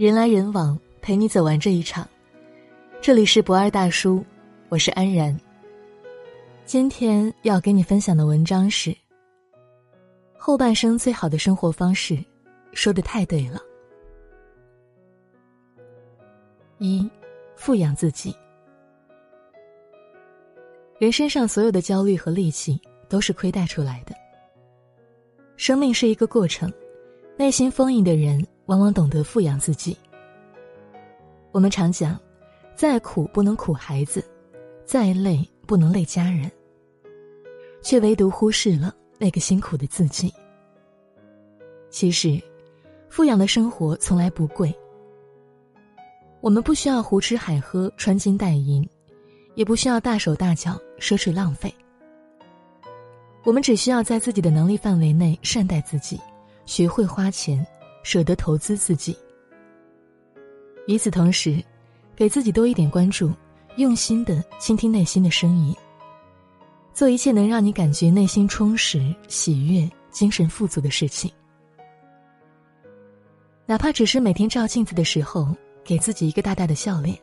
人来人往，陪你走完这一场。这里是不二大叔，我是安然。今天要给你分享的文章是：后半生最好的生活方式，说的太对了。一，富养自己。人身上所有的焦虑和戾气，都是亏待出来的。生命是一个过程，内心丰盈的人。往往懂得富养自己。我们常讲，再苦不能苦孩子，再累不能累家人，却唯独忽视了那个辛苦的自己。其实，富养的生活从来不贵。我们不需要胡吃海喝、穿金戴银，也不需要大手大脚、奢侈浪费。我们只需要在自己的能力范围内善待自己，学会花钱。舍得投资自己，与此同时，给自己多一点关注，用心的倾听内心的声音，做一切能让你感觉内心充实、喜悦、精神富足的事情。哪怕只是每天照镜子的时候，给自己一个大大的笑脸，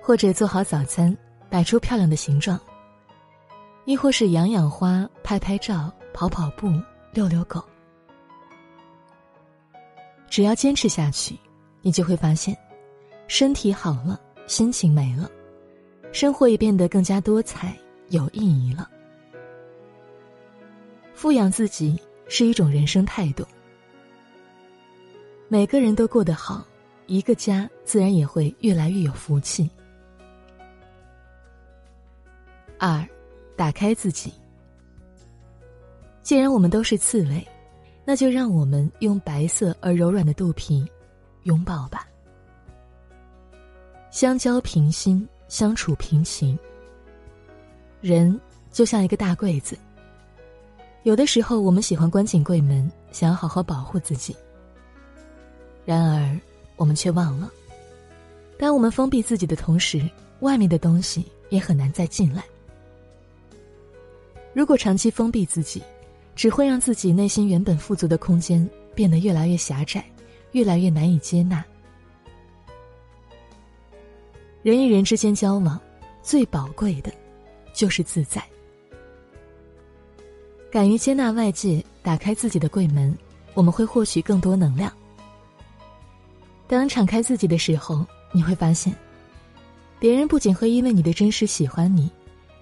或者做好早餐，摆出漂亮的形状，亦或是养养花、拍拍照、跑跑步、遛遛狗。只要坚持下去，你就会发现，身体好了，心情没了，生活也变得更加多彩有意义了。富养自己是一种人生态度。每个人都过得好，一个家自然也会越来越有福气。二，打开自己。既然我们都是刺猬。那就让我们用白色而柔软的肚皮拥抱吧。相交平心，相处平情。人就像一个大柜子，有的时候我们喜欢关紧柜门，想要好好保护自己。然而，我们却忘了，当我们封闭自己的同时，外面的东西也很难再进来。如果长期封闭自己，只会让自己内心原本富足的空间变得越来越狭窄，越来越难以接纳。人与人之间交往，最宝贵的，就是自在。敢于接纳外界，打开自己的柜门，我们会获取更多能量。当敞开自己的时候，你会发现，别人不仅会因为你的真实喜欢你，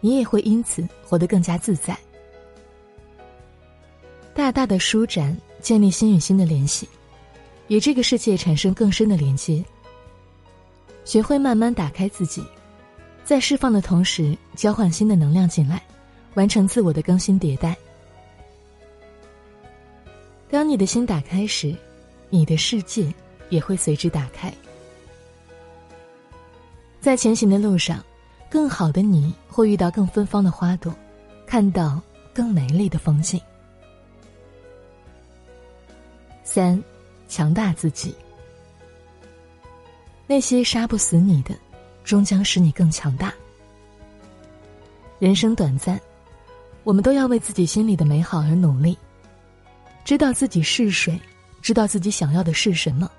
你也会因此活得更加自在。大大的舒展，建立心与心的联系，与这个世界产生更深的连接。学会慢慢打开自己，在释放的同时，交换新的能量进来，完成自我的更新迭代。当你的心打开时，你的世界也会随之打开。在前行的路上，更好的你会遇到更芬芳的花朵，看到更美丽的风景。三，强大自己。那些杀不死你的，终将使你更强大。人生短暂，我们都要为自己心里的美好而努力。知道自己是谁，知道自己想要的是什么，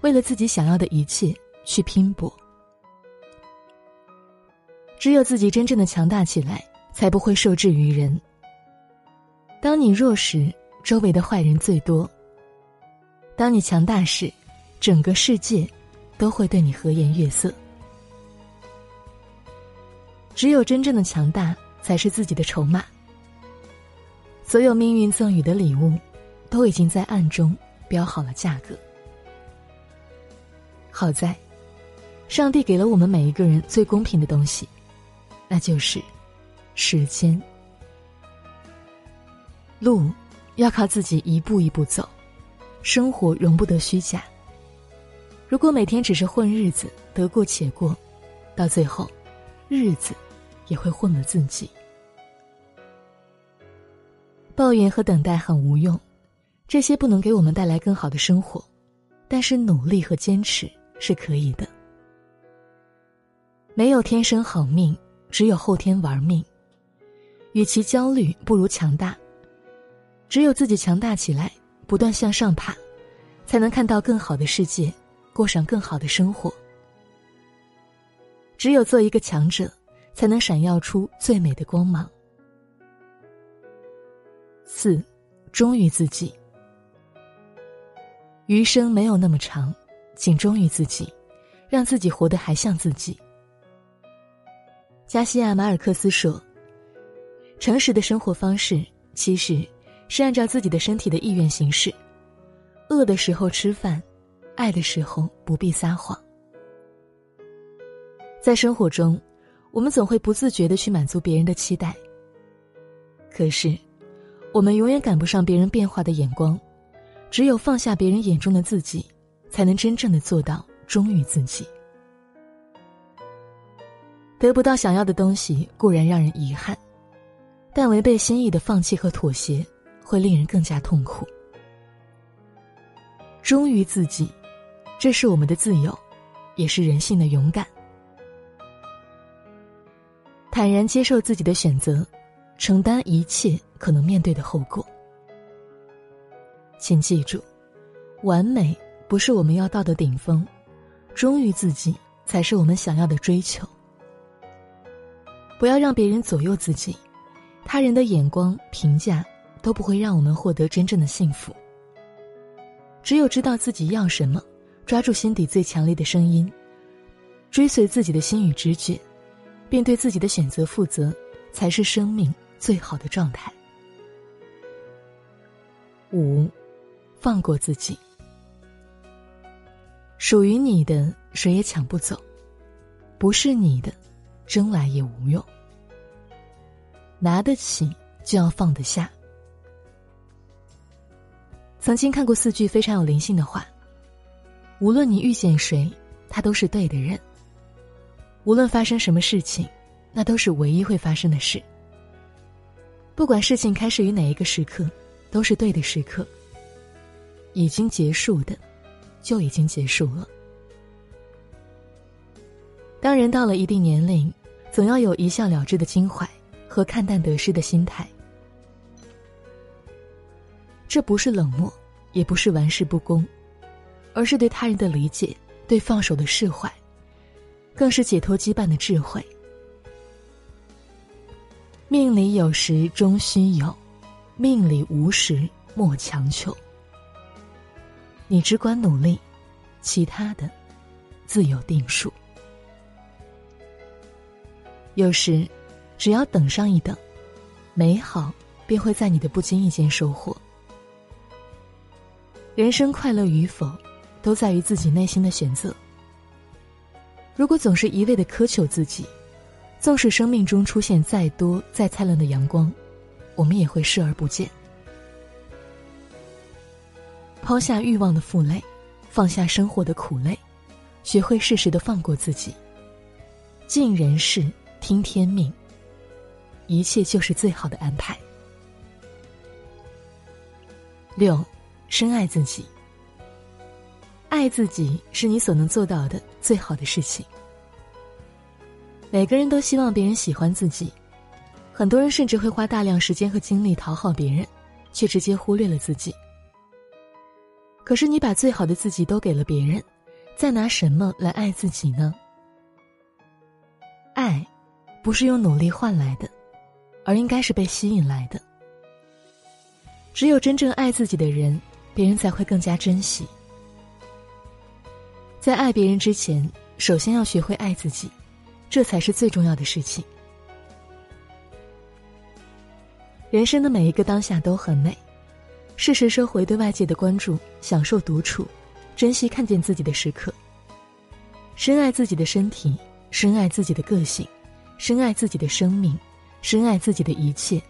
为了自己想要的一切去拼搏。只有自己真正的强大起来，才不会受制于人。当你弱时，周围的坏人最多。当你强大时，整个世界都会对你和颜悦色。只有真正的强大，才是自己的筹码。所有命运赠予的礼物，都已经在暗中标好了价格。好在，上帝给了我们每一个人最公平的东西，那就是时间。路要靠自己一步一步走。生活容不得虚假。如果每天只是混日子，得过且过，到最后，日子也会混了自己。抱怨和等待很无用，这些不能给我们带来更好的生活。但是努力和坚持是可以的。没有天生好命，只有后天玩命。与其焦虑，不如强大。只有自己强大起来。不断向上爬，才能看到更好的世界，过上更好的生活。只有做一个强者，才能闪耀出最美的光芒。四，忠于自己。余生没有那么长，请忠于自己，让自己活得还像自己。加西亚·马尔克斯说：“诚实的生活方式，其实是按照自己的身体的意愿行事。饿的时候吃饭，爱的时候不必撒谎。”在生活中，我们总会不自觉的去满足别人的期待。可是，我们永远赶不上别人变化的眼光。只有放下别人眼中的自己，才能真正的做到忠于自己。得不到想要的东西固然让人遗憾，但违背心意的放弃和妥协，会令人更加痛苦。忠于自己，这是我们的自由，也是人性的勇敢。坦然接受自己的选择，承担一切可能面对的后果。请记住，完美不是我们要到的顶峰，忠于自己才是我们想要的追求。不要让别人左右自己，他人的眼光评价都不会让我们获得真正的幸福。只有知道自己要什么，抓住心底最强烈的声音，追随自己的心与直觉，并对自己的选择负责，才是生命最好的状态。五。放过自己，属于你的谁也抢不走，不是你的，争来也无用。拿得起就要放得下。曾经看过四句非常有灵性的话：无论你遇见谁，他都是对的人；无论发生什么事情，那都是唯一会发生的事。不管事情开始于哪一个时刻，都是对的时刻。已经结束的，就已经结束了。当人到了一定年龄，总要有一笑了之的襟怀和看淡得失的心态。这不是冷漠，也不是玩世不恭，而是对他人的理解，对放手的释怀，更是解脱羁绊的智慧。命里有时终须有，命里无时莫强求。你只管努力，其他的自有定数。有时，只要等上一等，美好便会在你的不经意间收获。人生快乐与否，都在于自己内心的选择。如果总是一味的苛求自己，纵使生命中出现再多再灿烂的阳光，我们也会视而不见。抛下欲望的负累，放下生活的苦累，学会适时的放过自己。尽人事，听天命，一切就是最好的安排。六，深爱自己。爱自己是你所能做到的最好的事情。每个人都希望别人喜欢自己，很多人甚至会花大量时间和精力讨好别人，却直接忽略了自己。可是你把最好的自己都给了别人，再拿什么来爱自己呢？爱，不是用努力换来的，而应该是被吸引来的。只有真正爱自己的人，别人才会更加珍惜。在爱别人之前，首先要学会爱自己，这才是最重要的事情。人生的每一个当下都很美。适时收回对外界的关注，享受独处，珍惜看见自己的时刻。深爱自己的身体，深爱自己的个性，深爱自己的生命，深爱自己的一切。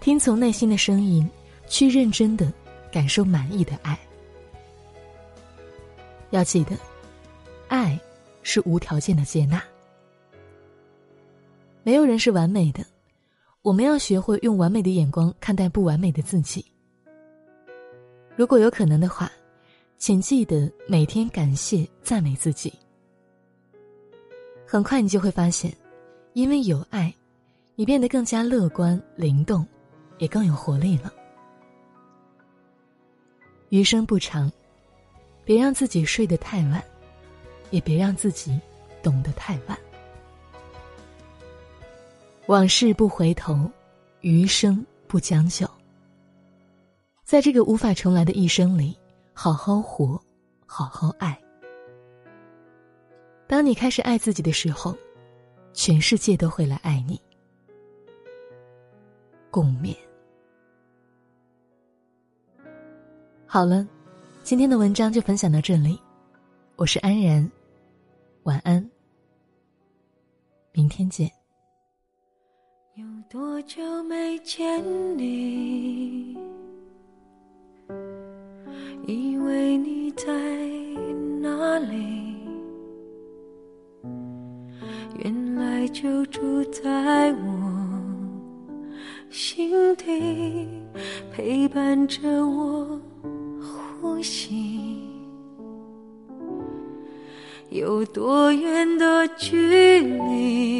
听从内心的声音，去认真的感受满意的爱。要记得，爱是无条件的接纳。没有人是完美的，我们要学会用完美的眼光看待不完美的自己。如果有可能的话，请记得每天感谢、赞美自己。很快你就会发现，因为有爱，你变得更加乐观、灵动，也更有活力了。余生不长，别让自己睡得太晚，也别让自己懂得太晚。往事不回头，余生不将就。在这个无法重来的一生里，好好活，好好爱。当你开始爱自己的时候，全世界都会来爱你。共勉。好了，今天的文章就分享到这里，我是安然，晚安，明天见。有多久没见你？以为你在哪里？原来就住在我心底，陪伴着我心。有多远的距离？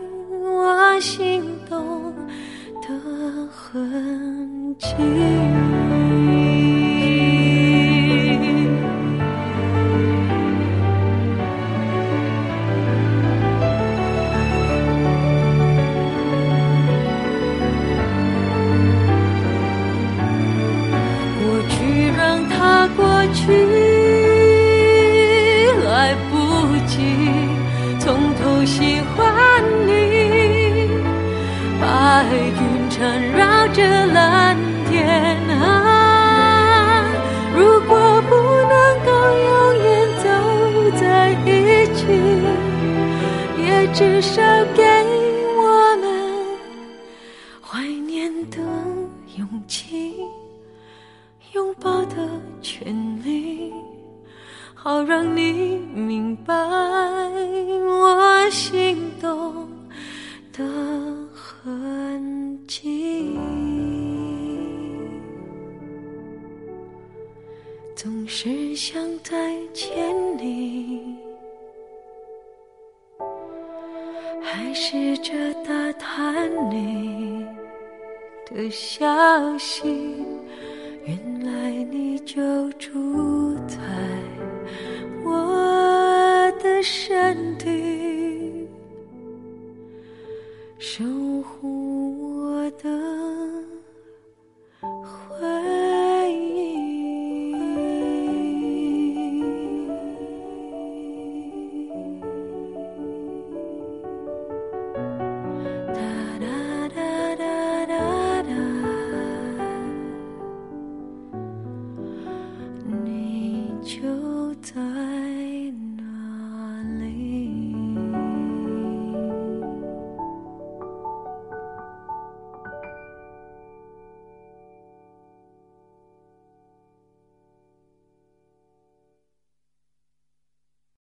心动的痕迹。少给我们怀念的勇气，拥抱的权利，好让你明白。的消息原来你就住在我的身体。守护